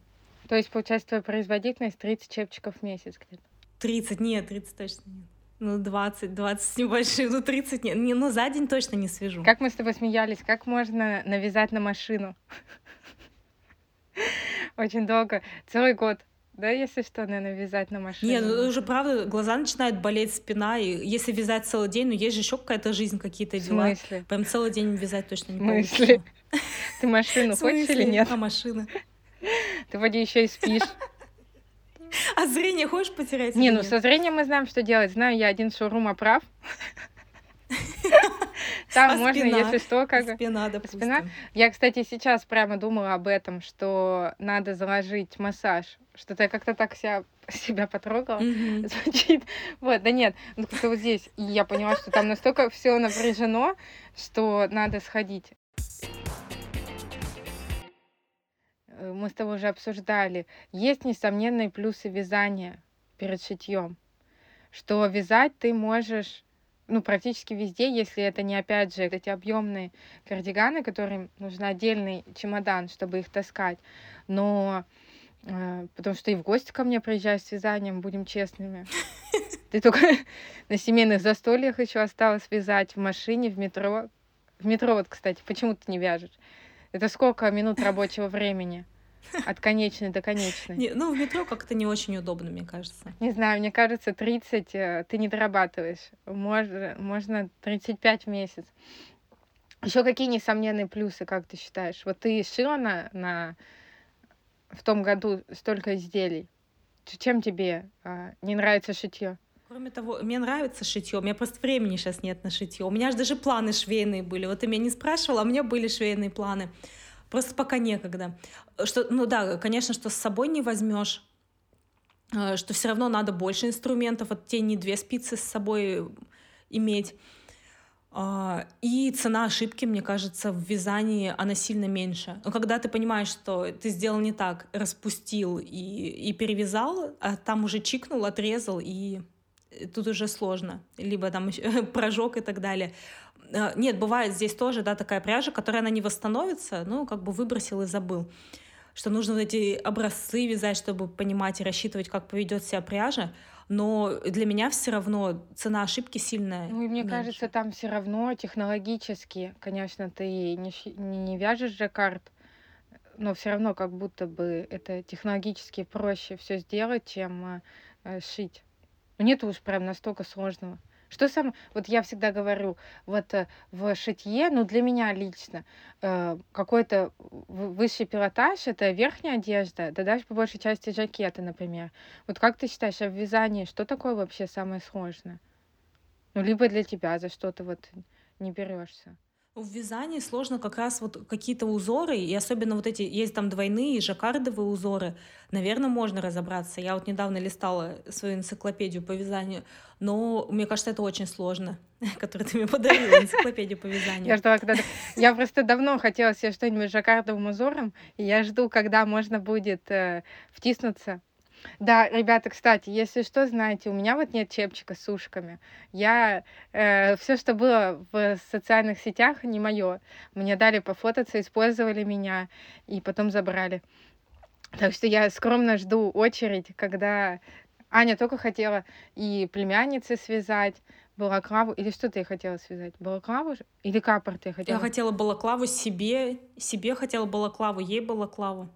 То есть, получается, твоя производительность 30 чепчиков в месяц где-то? 30, нет, 30 точно нет. Ну, 20, 20 с небольшим, ну, 30 нет. Не, ну, за день точно не свяжу. Как мы с тобой смеялись, как можно навязать на машину? Очень долго, целый год. Да, если что, наверное, вязать на машине. Нет, ну уже правда, глаза начинают болеть, спина, и если вязать целый день, ну есть же еще какая-то жизнь, какие-то дела. В смысле? Прям целый день вязать точно не получится. <laughs> Ты машину хочешь или нет? А машина? Ты вроде еще и спишь. <laughs> А зрение хочешь потерять? Не, ну со зрением мы знаем, что делать. Знаю я один шоурум оправ. <laughs> Там а можно, спина? если что, как... Спина, допустим. Спина. Я, кстати, сейчас прямо думала об этом, что надо заложить массаж. Что-то я как-то так себя, себя потрогала. Mm-hmm. <laughs> Звучит. Вот, да нет, ну как-то вот здесь. И я поняла, что там настолько все напряжено, что надо сходить. Э, мы с тобой уже обсуждали. Есть несомненные плюсы вязания перед шитьем. Что вязать ты можешь ну, практически везде, если это не, опять же, эти объемные кардиганы, которым нужен отдельный чемодан, чтобы их таскать. Но э, потому что и в гости ко мне приезжаешь с вязанием, будем честными. <laughs> Ты только на семейных застольях еще осталось вязать в машине, в метро. В метро вот, кстати, почему ты не вяжешь? Это сколько минут рабочего времени? От конечной до конечной. Не, ну, в метро как-то не очень удобно, мне кажется. Не знаю, мне кажется, 30 э, ты не дорабатываешь. Можно, можно 35 в месяц. Еще какие несомненные плюсы, как ты считаешь? Вот ты шила на, на в том году столько изделий. Чем тебе а, не нравится шитье? Кроме того, мне нравится шитье, у меня просто времени сейчас нет на шитье. У меня же даже планы швейные были. Вот ты меня не спрашивала, а у меня были швейные планы. Просто пока некогда. Что, ну да, конечно, что с собой не возьмешь, э, что все равно надо больше инструментов, вот те не две спицы с собой иметь. А, и цена ошибки, мне кажется, в вязании, она сильно меньше. Но когда ты понимаешь, что ты сделал не так, распустил и, и перевязал, а там уже чикнул, отрезал, и тут уже сложно. Либо там <laughs> прожег и так далее. Э, нет, бывает здесь тоже, да, такая пряжа, которая она не восстановится, ну, как бы выбросил и забыл. Что нужно вот эти образцы вязать, чтобы понимать и рассчитывать, как поведет себя пряжа. Но для меня все равно цена ошибки сильная. Ну, и мне меньше. кажется, там все равно технологически, конечно, ты не, не, не вяжешь жаккард, но все равно как будто бы это технологически проще все сделать, чем э, шить. Нет уж прям настолько сложного. Что сам, вот я всегда говорю, вот э, в шитье, ну для меня лично, э, какой-то высший пилотаж это верхняя одежда, да даже по большей части жакеты, например. Вот как ты считаешь, а в вязании что такое вообще самое сложное? Ну, либо для тебя за что-то вот не берешься. В вязании сложно как раз вот какие-то узоры, и особенно вот эти, есть там двойные жаккардовые узоры, наверное, можно разобраться. Я вот недавно листала свою энциклопедию по вязанию, но мне кажется, это очень сложно, <laughs> которую ты мне подарила, энциклопедию по вязанию. Я ждала, когда... Я просто давно хотела себе что-нибудь с жаккардовым узором, и я жду, когда можно будет э, втиснуться да, ребята, кстати, если что, знаете, у меня вот нет чепчика с ушками. Я э, все, что было в социальных сетях, не мое. Мне дали пофототься, использовали меня и потом забрали. Так что я скромно жду очередь, когда Аня только хотела и племянницы связать, балаклаву, или что ты хотела связать? Балаклаву или капор ты хотела? Я хотела балаклаву себе, себе хотела балаклаву, ей балаклаву.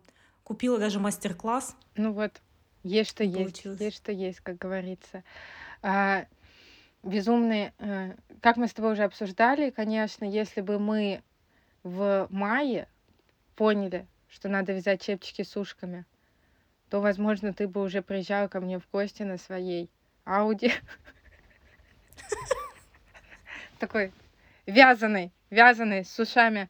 Купила даже мастер-класс. Ну вот, есть что есть, есть что есть, как говорится. А, безумные, э, как мы с тобой уже обсуждали, конечно, если бы мы в мае поняли, что надо вязать чепчики с ушками, то, возможно, ты бы уже приезжал ко мне в гости на своей Ауди. <laughs> Такой вязаный, вязаный, с ушами.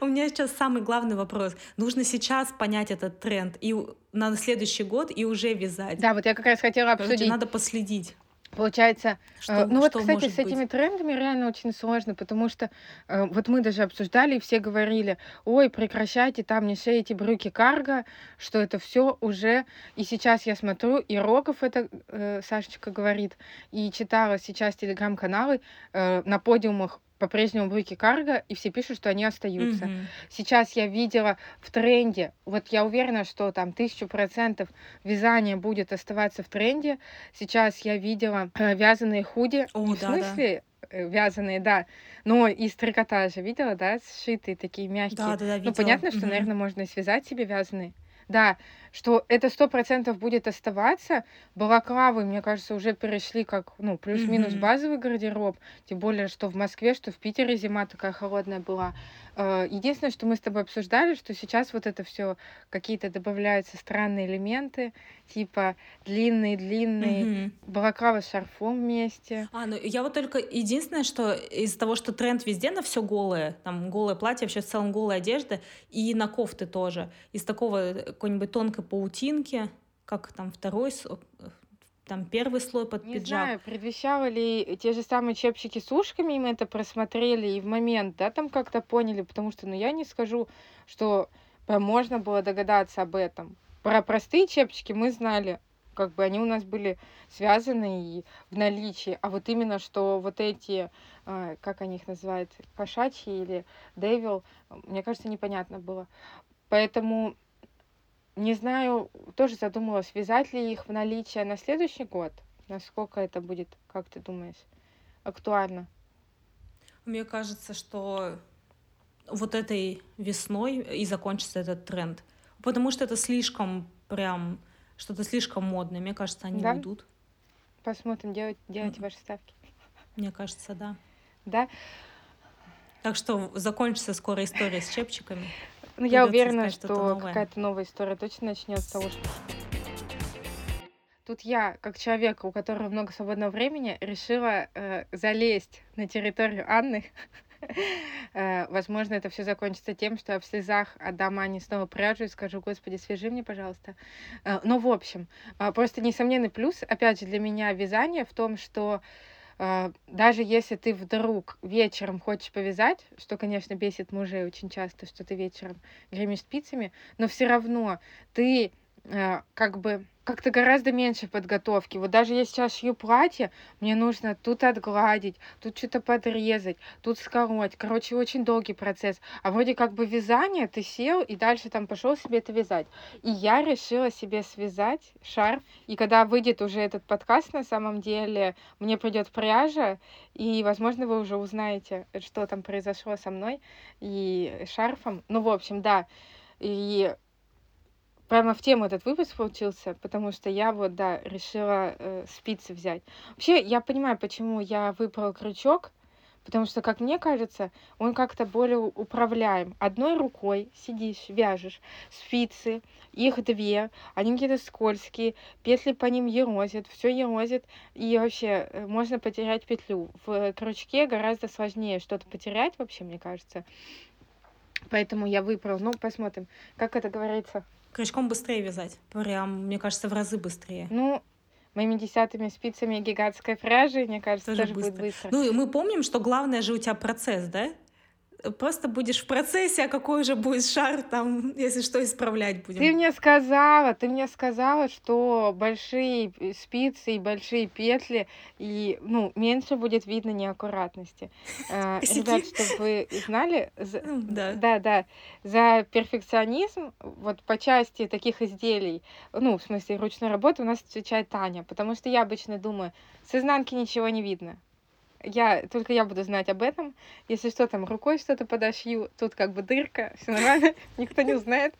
У меня сейчас самый главный вопрос. Нужно сейчас понять этот тренд и на следующий год и уже вязать. Да, вот я как раз хотела обсудить. Короче, надо последить. Получается, э, что, ну вот, кстати, с этими быть? трендами реально очень сложно, потому что э, вот мы даже обсуждали, и все говорили, ой, прекращайте там, не шейте брюки карго, что это все уже, и сейчас я смотрю, и Рогов это, э, Сашечка говорит, и читала сейчас телеграм-каналы, э, на подиумах по-прежнему брюки карго, и все пишут, что они остаются. Mm-hmm. Сейчас я видела в тренде, вот я уверена, что там тысячу процентов вязание будет оставаться в тренде. Сейчас я видела э, вязаные худи. О, не да, в смысле да. Э, вязаные, да, но из трикотажа. Видела, да, сшитые такие мягкие. Да, да, да, видела. Ну, понятно, что, mm-hmm. наверное, можно связать себе вязаные. Да, что это сто процентов будет оставаться. Балаклавы, мне кажется, уже перешли как, ну, плюс-минус mm-hmm. базовый гардероб. Тем более, что в Москве, что в Питере зима такая холодная была. Э, единственное, что мы с тобой обсуждали, что сейчас вот это все какие-то добавляются странные элементы, типа длинные-длинные, mm-hmm. балаклава с шарфом вместе. А, ну я вот только единственное, что из-за того, что тренд везде на все голое, там голое платье, вообще в целом голая одежда, и на кофты тоже, из такого какой-нибудь тонкой паутинки, как там второй там первый слой под Не пиджак. знаю, предвещало ли те же самые чепчики с ушками, и мы это просмотрели и в момент, да, там как-то поняли, потому что, ну, я не скажу, что прям можно было догадаться об этом. Про простые чепчики мы знали, как бы они у нас были связаны и в наличии, а вот именно, что вот эти, а, как они их называют, кошачьи или девил, мне кажется, непонятно было. Поэтому не знаю, тоже задумалась, связать ли их в наличие на следующий год. Насколько это будет, как ты думаешь, актуально? Мне кажется, что вот этой весной и закончится этот тренд. Потому что это слишком прям, что-то слишком модное. Мне кажется, они да? уйдут. Посмотрим, делать, делать ваши ставки. Мне кажется, да. Да? Так что закончится скоро история с чепчиками. Ну, я уверена, что какая-то новая история точно начнется с того, что... Тут я, как человек, у которого много свободного времени, решила э, залезть на территорию Анны. <laughs> э, возможно, это все закончится тем, что я в слезах отдам Ане снова пряжу и скажу, господи, свяжи мне, пожалуйста. Э, но, в общем, э, просто несомненный плюс, опять же, для меня вязание в том, что даже если ты вдруг вечером хочешь повязать, что, конечно, бесит мужей очень часто, что ты вечером гремишь спицами, но все равно ты а, как бы как-то гораздо меньше подготовки. Вот даже я сейчас шью платье, мне нужно тут отгладить, тут что-то подрезать, тут скороть. Короче, очень долгий процесс. А вроде как бы вязание, ты сел и дальше там пошел себе это вязать. И я решила себе связать шарф. И когда выйдет уже этот подкаст, на самом деле, мне придет пряжа, и, возможно, вы уже узнаете, что там произошло со мной и шарфом. Ну, в общем, да. И прямо в тему этот выпуск получился, потому что я вот, да, решила э, спицы взять. Вообще, я понимаю, почему я выбрала крючок, потому что, как мне кажется, он как-то более управляем. Одной рукой сидишь, вяжешь спицы, их две, они какие-то скользкие, петли по ним ерозят, все ерозит, и вообще э, можно потерять петлю. В крючке гораздо сложнее что-то потерять, вообще, мне кажется. Поэтому я выбрала. Ну, посмотрим, как это говорится. Крючком быстрее вязать. Прям, мне кажется, в разы быстрее. Ну, моими десятыми спицами гигантской пряжи, мне кажется, тоже, тоже быстро. будет быстро. Ну, и мы помним, что главное же у тебя процесс, да? Просто будешь в процессе, а какой уже будет шар там, если что, исправлять будем. Ты мне сказала, ты мне сказала, что большие спицы и большие петли, и, ну, меньше будет видно неаккуратности. <laughs> А, ребят, чтобы вы знали, ну, да, да, за перфекционизм, вот по части таких изделий, ну, в смысле ручной работы у нас отвечает Таня, потому что я обычно думаю, с изнанки ничего не видно я, только я буду знать об этом. Если что, там рукой что-то подошью, тут как бы дырка, все нормально, <laughs> никто не узнает.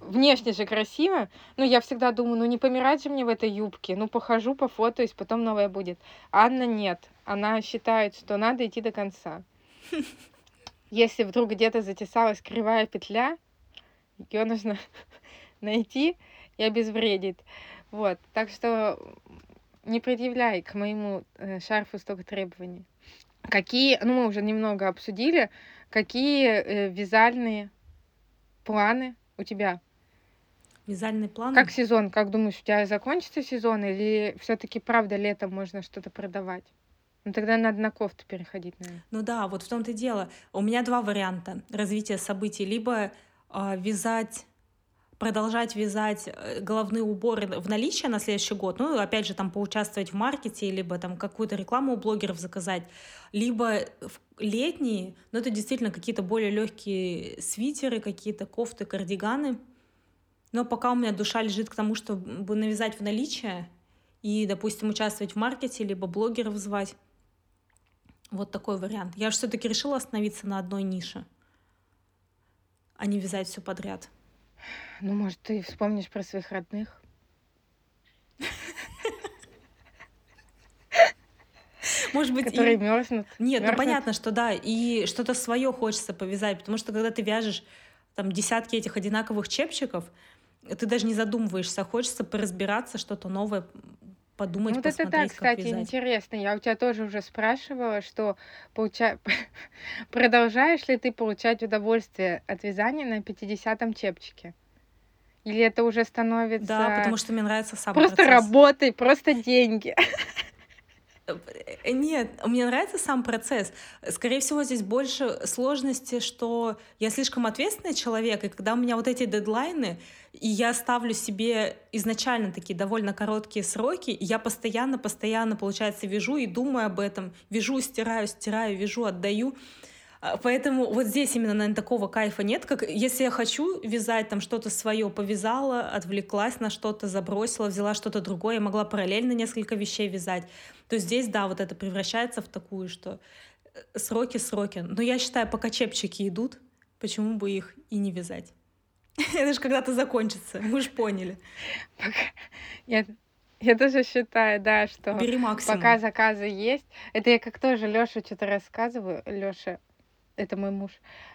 Внешне же красиво. Но я всегда думаю, ну не помирать же мне в этой юбке. Ну похожу, пофотоюсь, потом новая будет. Анна нет. Она считает, что надо идти до конца. <laughs> Если вдруг где-то затесалась кривая петля, ее нужно <laughs> найти и обезвредить. Вот, так что не предъявляй к моему э, шарфу столько требований. Какие, ну мы уже немного обсудили, какие э, вязальные планы у тебя? Вязальный план? Как сезон? Как думаешь, у тебя закончится сезон или все-таки правда летом можно что-то продавать? Ну тогда надо на кофту переходить, наверное. Ну да, вот в том-то и дело. У меня два варианта развития событий. Либо э, вязать продолжать вязать э, головные уборы в наличие на следующий год, ну, опять же, там, поучаствовать в маркете, либо там какую-то рекламу у блогеров заказать, либо летние, ну, это действительно какие-то более легкие свитеры, какие-то кофты, кардиганы. Но пока у меня душа лежит к тому, чтобы навязать в наличие и, допустим, участвовать в маркете, либо блогеров звать. Вот такой вариант. Я же все-таки решила остановиться на одной нише, а не вязать все подряд. Ну, может, ты вспомнишь про своих родных? Может быть, которые и... мерзнут. Нет, мерзнут. ну понятно, что да, и что-то свое хочется повязать, потому что когда ты вяжешь там десятки этих одинаковых чепчиков, ты даже не задумываешься, хочется поразбираться, что-то новое подумать, ну, вот это так, кстати, вязать. интересно. Я у тебя тоже уже спрашивала, что получа... <laughs> продолжаешь ли ты получать удовольствие от вязания на 50-м чепчике? Или это уже становится... Да, потому что мне нравится сам Просто процесс. работай, просто деньги. <laughs> Э, нет, мне нравится сам процесс. Скорее всего, здесь больше сложности, что я слишком ответственный человек, и когда у меня вот эти дедлайны, и я ставлю себе изначально такие довольно короткие сроки, и я постоянно-постоянно, получается, вяжу и думаю об этом, вяжу, стираю, стираю, вяжу, отдаю. А, поэтому вот здесь именно, наверное, такого кайфа нет, как если я хочу вязать там что-то свое, повязала, отвлеклась на что-то, забросила, взяла что-то другое, я могла параллельно несколько вещей вязать, то здесь, да, вот это превращается в такую, что сроки-сроки. Э, Но я считаю, пока чепчики идут, почему бы их и не вязать? <laughs> Это же когда-то закончится, мы же поняли. Я, я тоже считаю, да, что пока заказы есть. Это я как тоже Лёше что-то рассказываю. Лёша, это мой муж,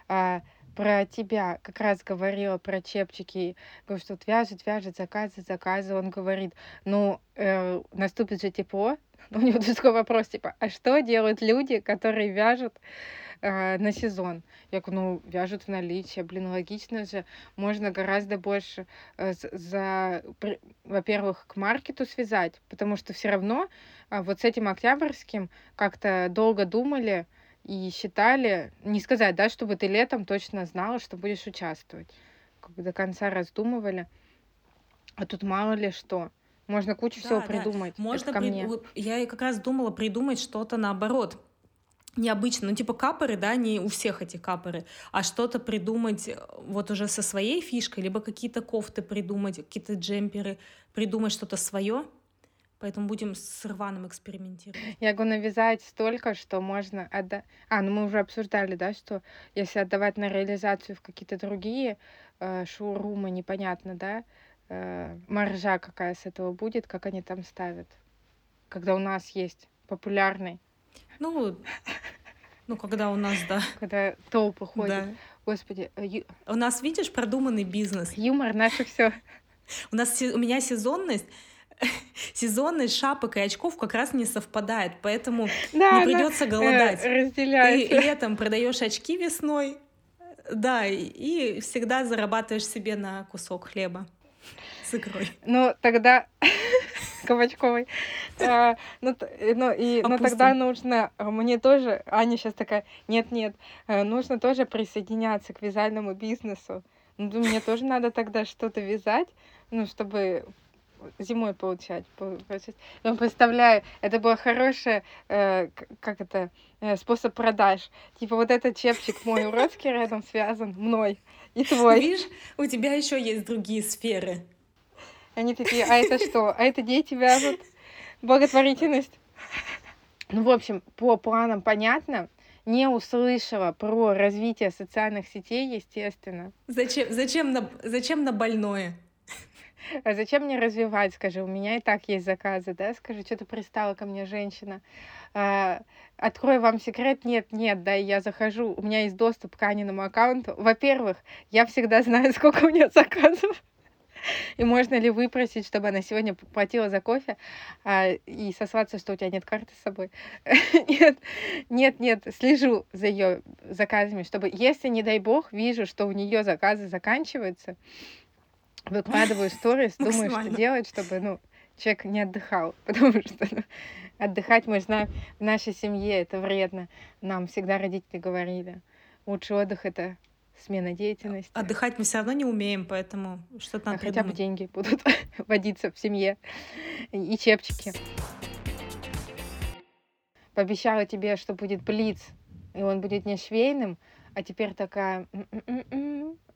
а, про тебя как раз говорила, про чепчики, говорит, что вот вяжет, вяжет, заказы, заказы. Он говорит, ну, э, наступит же тепло. <laughs> У него такой вопрос, типа, а что делают люди, которые вяжут э, на сезон? Я говорю, ну, вяжут в наличие, блин, логично же, можно гораздо больше э, за, во-первых, к маркету связать, потому что все равно э, вот с этим октябрьским как-то долго думали, и считали, не сказать, да, чтобы ты летом точно знала, что будешь участвовать. Как бы до конца раздумывали. А тут мало ли что. Можно кучу да, всего да. придумать. Можно Это ко мне. Я как раз думала придумать что-то наоборот необычно, ну типа капоры, да, не у всех эти капоры, а что-то придумать э, вот уже со своей фишкой, либо какие-то кофты придумать, какие-то джемперы, придумать что-то свое, Поэтому будем с рваным экспериментировать. Я могу навязать столько, что можно отдать... А, ну мы уже обсуждали, да, что если отдавать на реализацию в какие-то другие э, шоурумы, непонятно, да, э, маржа какая с этого будет, как они там ставят. Когда у нас есть популярный. Ну, ну, когда у нас, да. Когда толпы ходят. Да. Господи. Э, ю... У нас, видишь, продуманный бизнес. Юмор наше все. У нас у меня сезонность <laughs> сезонность шапок и очков как раз не совпадает, поэтому <laughs> да, не придется голодать. Э, Ты <laughs> летом продаешь очки весной, да, и всегда зарабатываешь себе на кусок хлеба с икрой. Ну, тогда кабачковой. А, ну, ну, и, ну, тогда нужно, мне тоже, Аня сейчас такая, нет-нет, э, нужно тоже присоединяться к вязальному бизнесу. Ну, мне тоже надо тогда что-то вязать, ну, чтобы зимой получать. получать. Я представляю, это был хороший, э, как это, э, способ продаж. Типа вот этот чепчик мой уродский рядом связан мной и твой. Видишь, у тебя еще есть другие сферы. Они такие, а это что? А это дети вяжут? Благотворительность? Ну, в общем, по планам понятно. Не услышала про развитие социальных сетей, естественно. Зачем, зачем, на, зачем на больное? <laughs> А зачем мне развивать, скажи, у меня и так есть заказы, да, скажи, что-то пристала ко мне женщина. А, открою вам секрет, нет, нет, да, я захожу, у меня есть доступ к Аниному аккаунту. Во-первых, я всегда знаю, <laughs> сколько у нее заказов. <laughs> И можно ли выпросить, чтобы она сегодня платила за кофе а, и сослаться, что у тебя нет карты с собой? нет, нет, нет, слежу за ее заказами, чтобы, если, не дай бог, вижу, что у нее заказы заканчиваются, выкладываю сторис, думаю, что делать, чтобы, ну, человек не отдыхал, <laughs> потому что ну, отдыхать, мы знаем, в нашей семье это вредно. Нам всегда родители говорили, лучший отдых — это смена деятельности. Отдыхать мы все равно не умеем, поэтому что-то надо а Хотя бы деньги будут <laughs> водиться в семье и чепчики. Пообещала тебе, что будет блиц, и он будет не швейным, а теперь такая,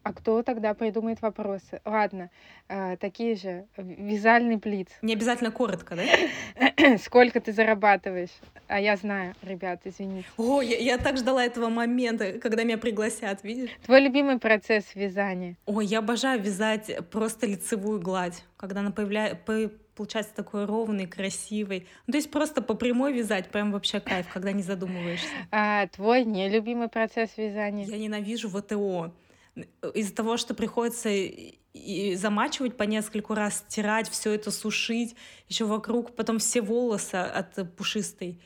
а кто тогда придумает вопросы? Ладно, э, такие же. Вязальный плиц. Не обязательно коротко, да? <clears throat> Сколько ты зарабатываешь? А я знаю, ребят, извините. О, я, я так ждала этого момента, когда меня пригласят, видишь? Твой любимый процесс вязания? Ой, я обожаю вязать просто лицевую гладь. Когда она появляется получается такой ровный, красивый. Ну, то есть просто по прямой вязать, прям вообще кайф, когда не задумываешься. А твой нелюбимый процесс вязания? Я ненавижу ВТО. Из-за того, что приходится и замачивать по нескольку раз, стирать, все это сушить, еще вокруг потом все волосы от пушистой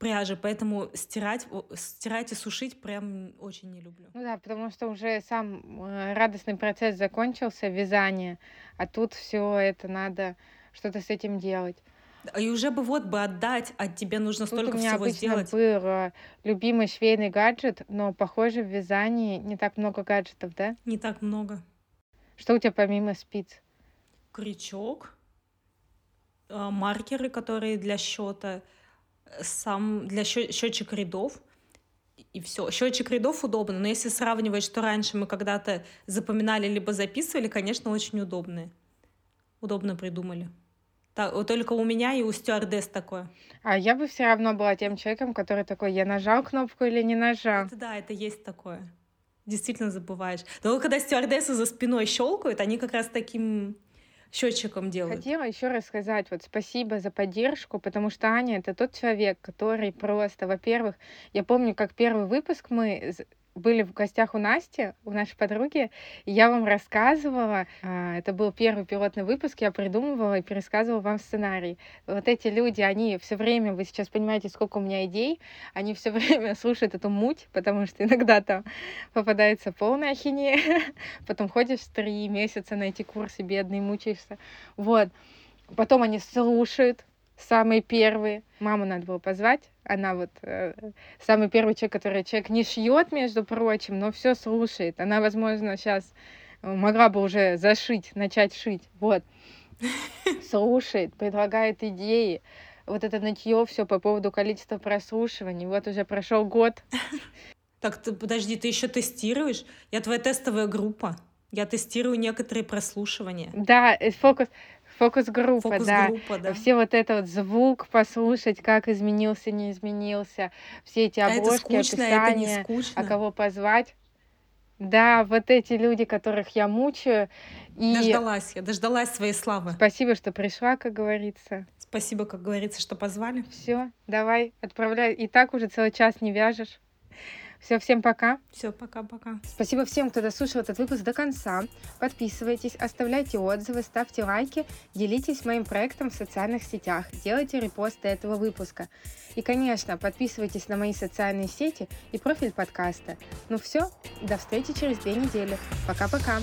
пряжи, поэтому стирать, стирать и сушить прям очень не люблю. Ну да, потому что уже сам э, радостный процесс закончился, вязание, а тут все это надо что-то с этим делать. И уже бы вот бы отдать, а тебе нужно Тут столько у меня всего обычно сделать. был э, любимый швейный гаджет, но, похоже, в вязании не так много гаджетов, да? Не так много. Что у тебя помимо спиц? Крючок, а, маркеры, которые для счета, сам для счетчик рядов, и все. Счетчик рядов удобно, но если сравнивать, что раньше мы когда-то запоминали либо записывали, конечно, очень удобные. Удобно придумали. Только у меня и у стюардесс такое. А я бы все равно была тем человеком, который такой, я нажал кнопку или не нажал. Это, да, это есть такое действительно забываешь. Но когда стюардессы за спиной щелкают, они как раз таким счетчиком делают. Хотела еще раз сказать вот спасибо за поддержку, потому что Аня это тот человек, который просто, во-первых, я помню, как первый выпуск мы были в гостях у Насти, у нашей подруги, и я вам рассказывала, а, это был первый пилотный выпуск, я придумывала и пересказывала вам сценарий. Вот эти люди, они все время, вы сейчас понимаете, сколько у меня идей, они все <laughs> время слушают эту муть, потому что иногда там попадается полная ахинея, <laughs> потом ходишь три месяца на эти курсы, бедный, мучаешься. Вот. Потом они слушают, самые первые. Маму надо было позвать. Она вот э, самый первый человек, который человек не шьет, между прочим, но все слушает. Она, возможно, сейчас э, могла бы уже зашить, начать шить. Вот. <laughs> Слушает, предлагает идеи. Вот это нытье все по поводу количества прослушиваний. Вот уже прошел год. <laughs> Так, ты, подожди, ты еще тестируешь? Я твоя тестовая группа. Я тестирую некоторые прослушивания. Да, э, фокус. Фокус-группа, Фокус да. да. Все вот это вот звук послушать, как изменился, не изменился, все эти обложки, а это скучно, описания, это не скучно. а кого позвать. Да, вот эти люди, которых я мучаю. И... Дождалась я, дождалась своей славы. Спасибо, что пришла, как говорится. Спасибо, как говорится, что позвали. Все, давай, отправляй. И так уже целый час не вяжешь. Все, всем пока. Все, пока-пока. Спасибо всем, кто дослушал этот выпуск до конца. Подписывайтесь, оставляйте отзывы, ставьте лайки, делитесь моим проектом в социальных сетях, делайте репосты этого выпуска. И, конечно, подписывайтесь на мои социальные сети и профиль подкаста. Ну все, до встречи через две недели. Пока-пока.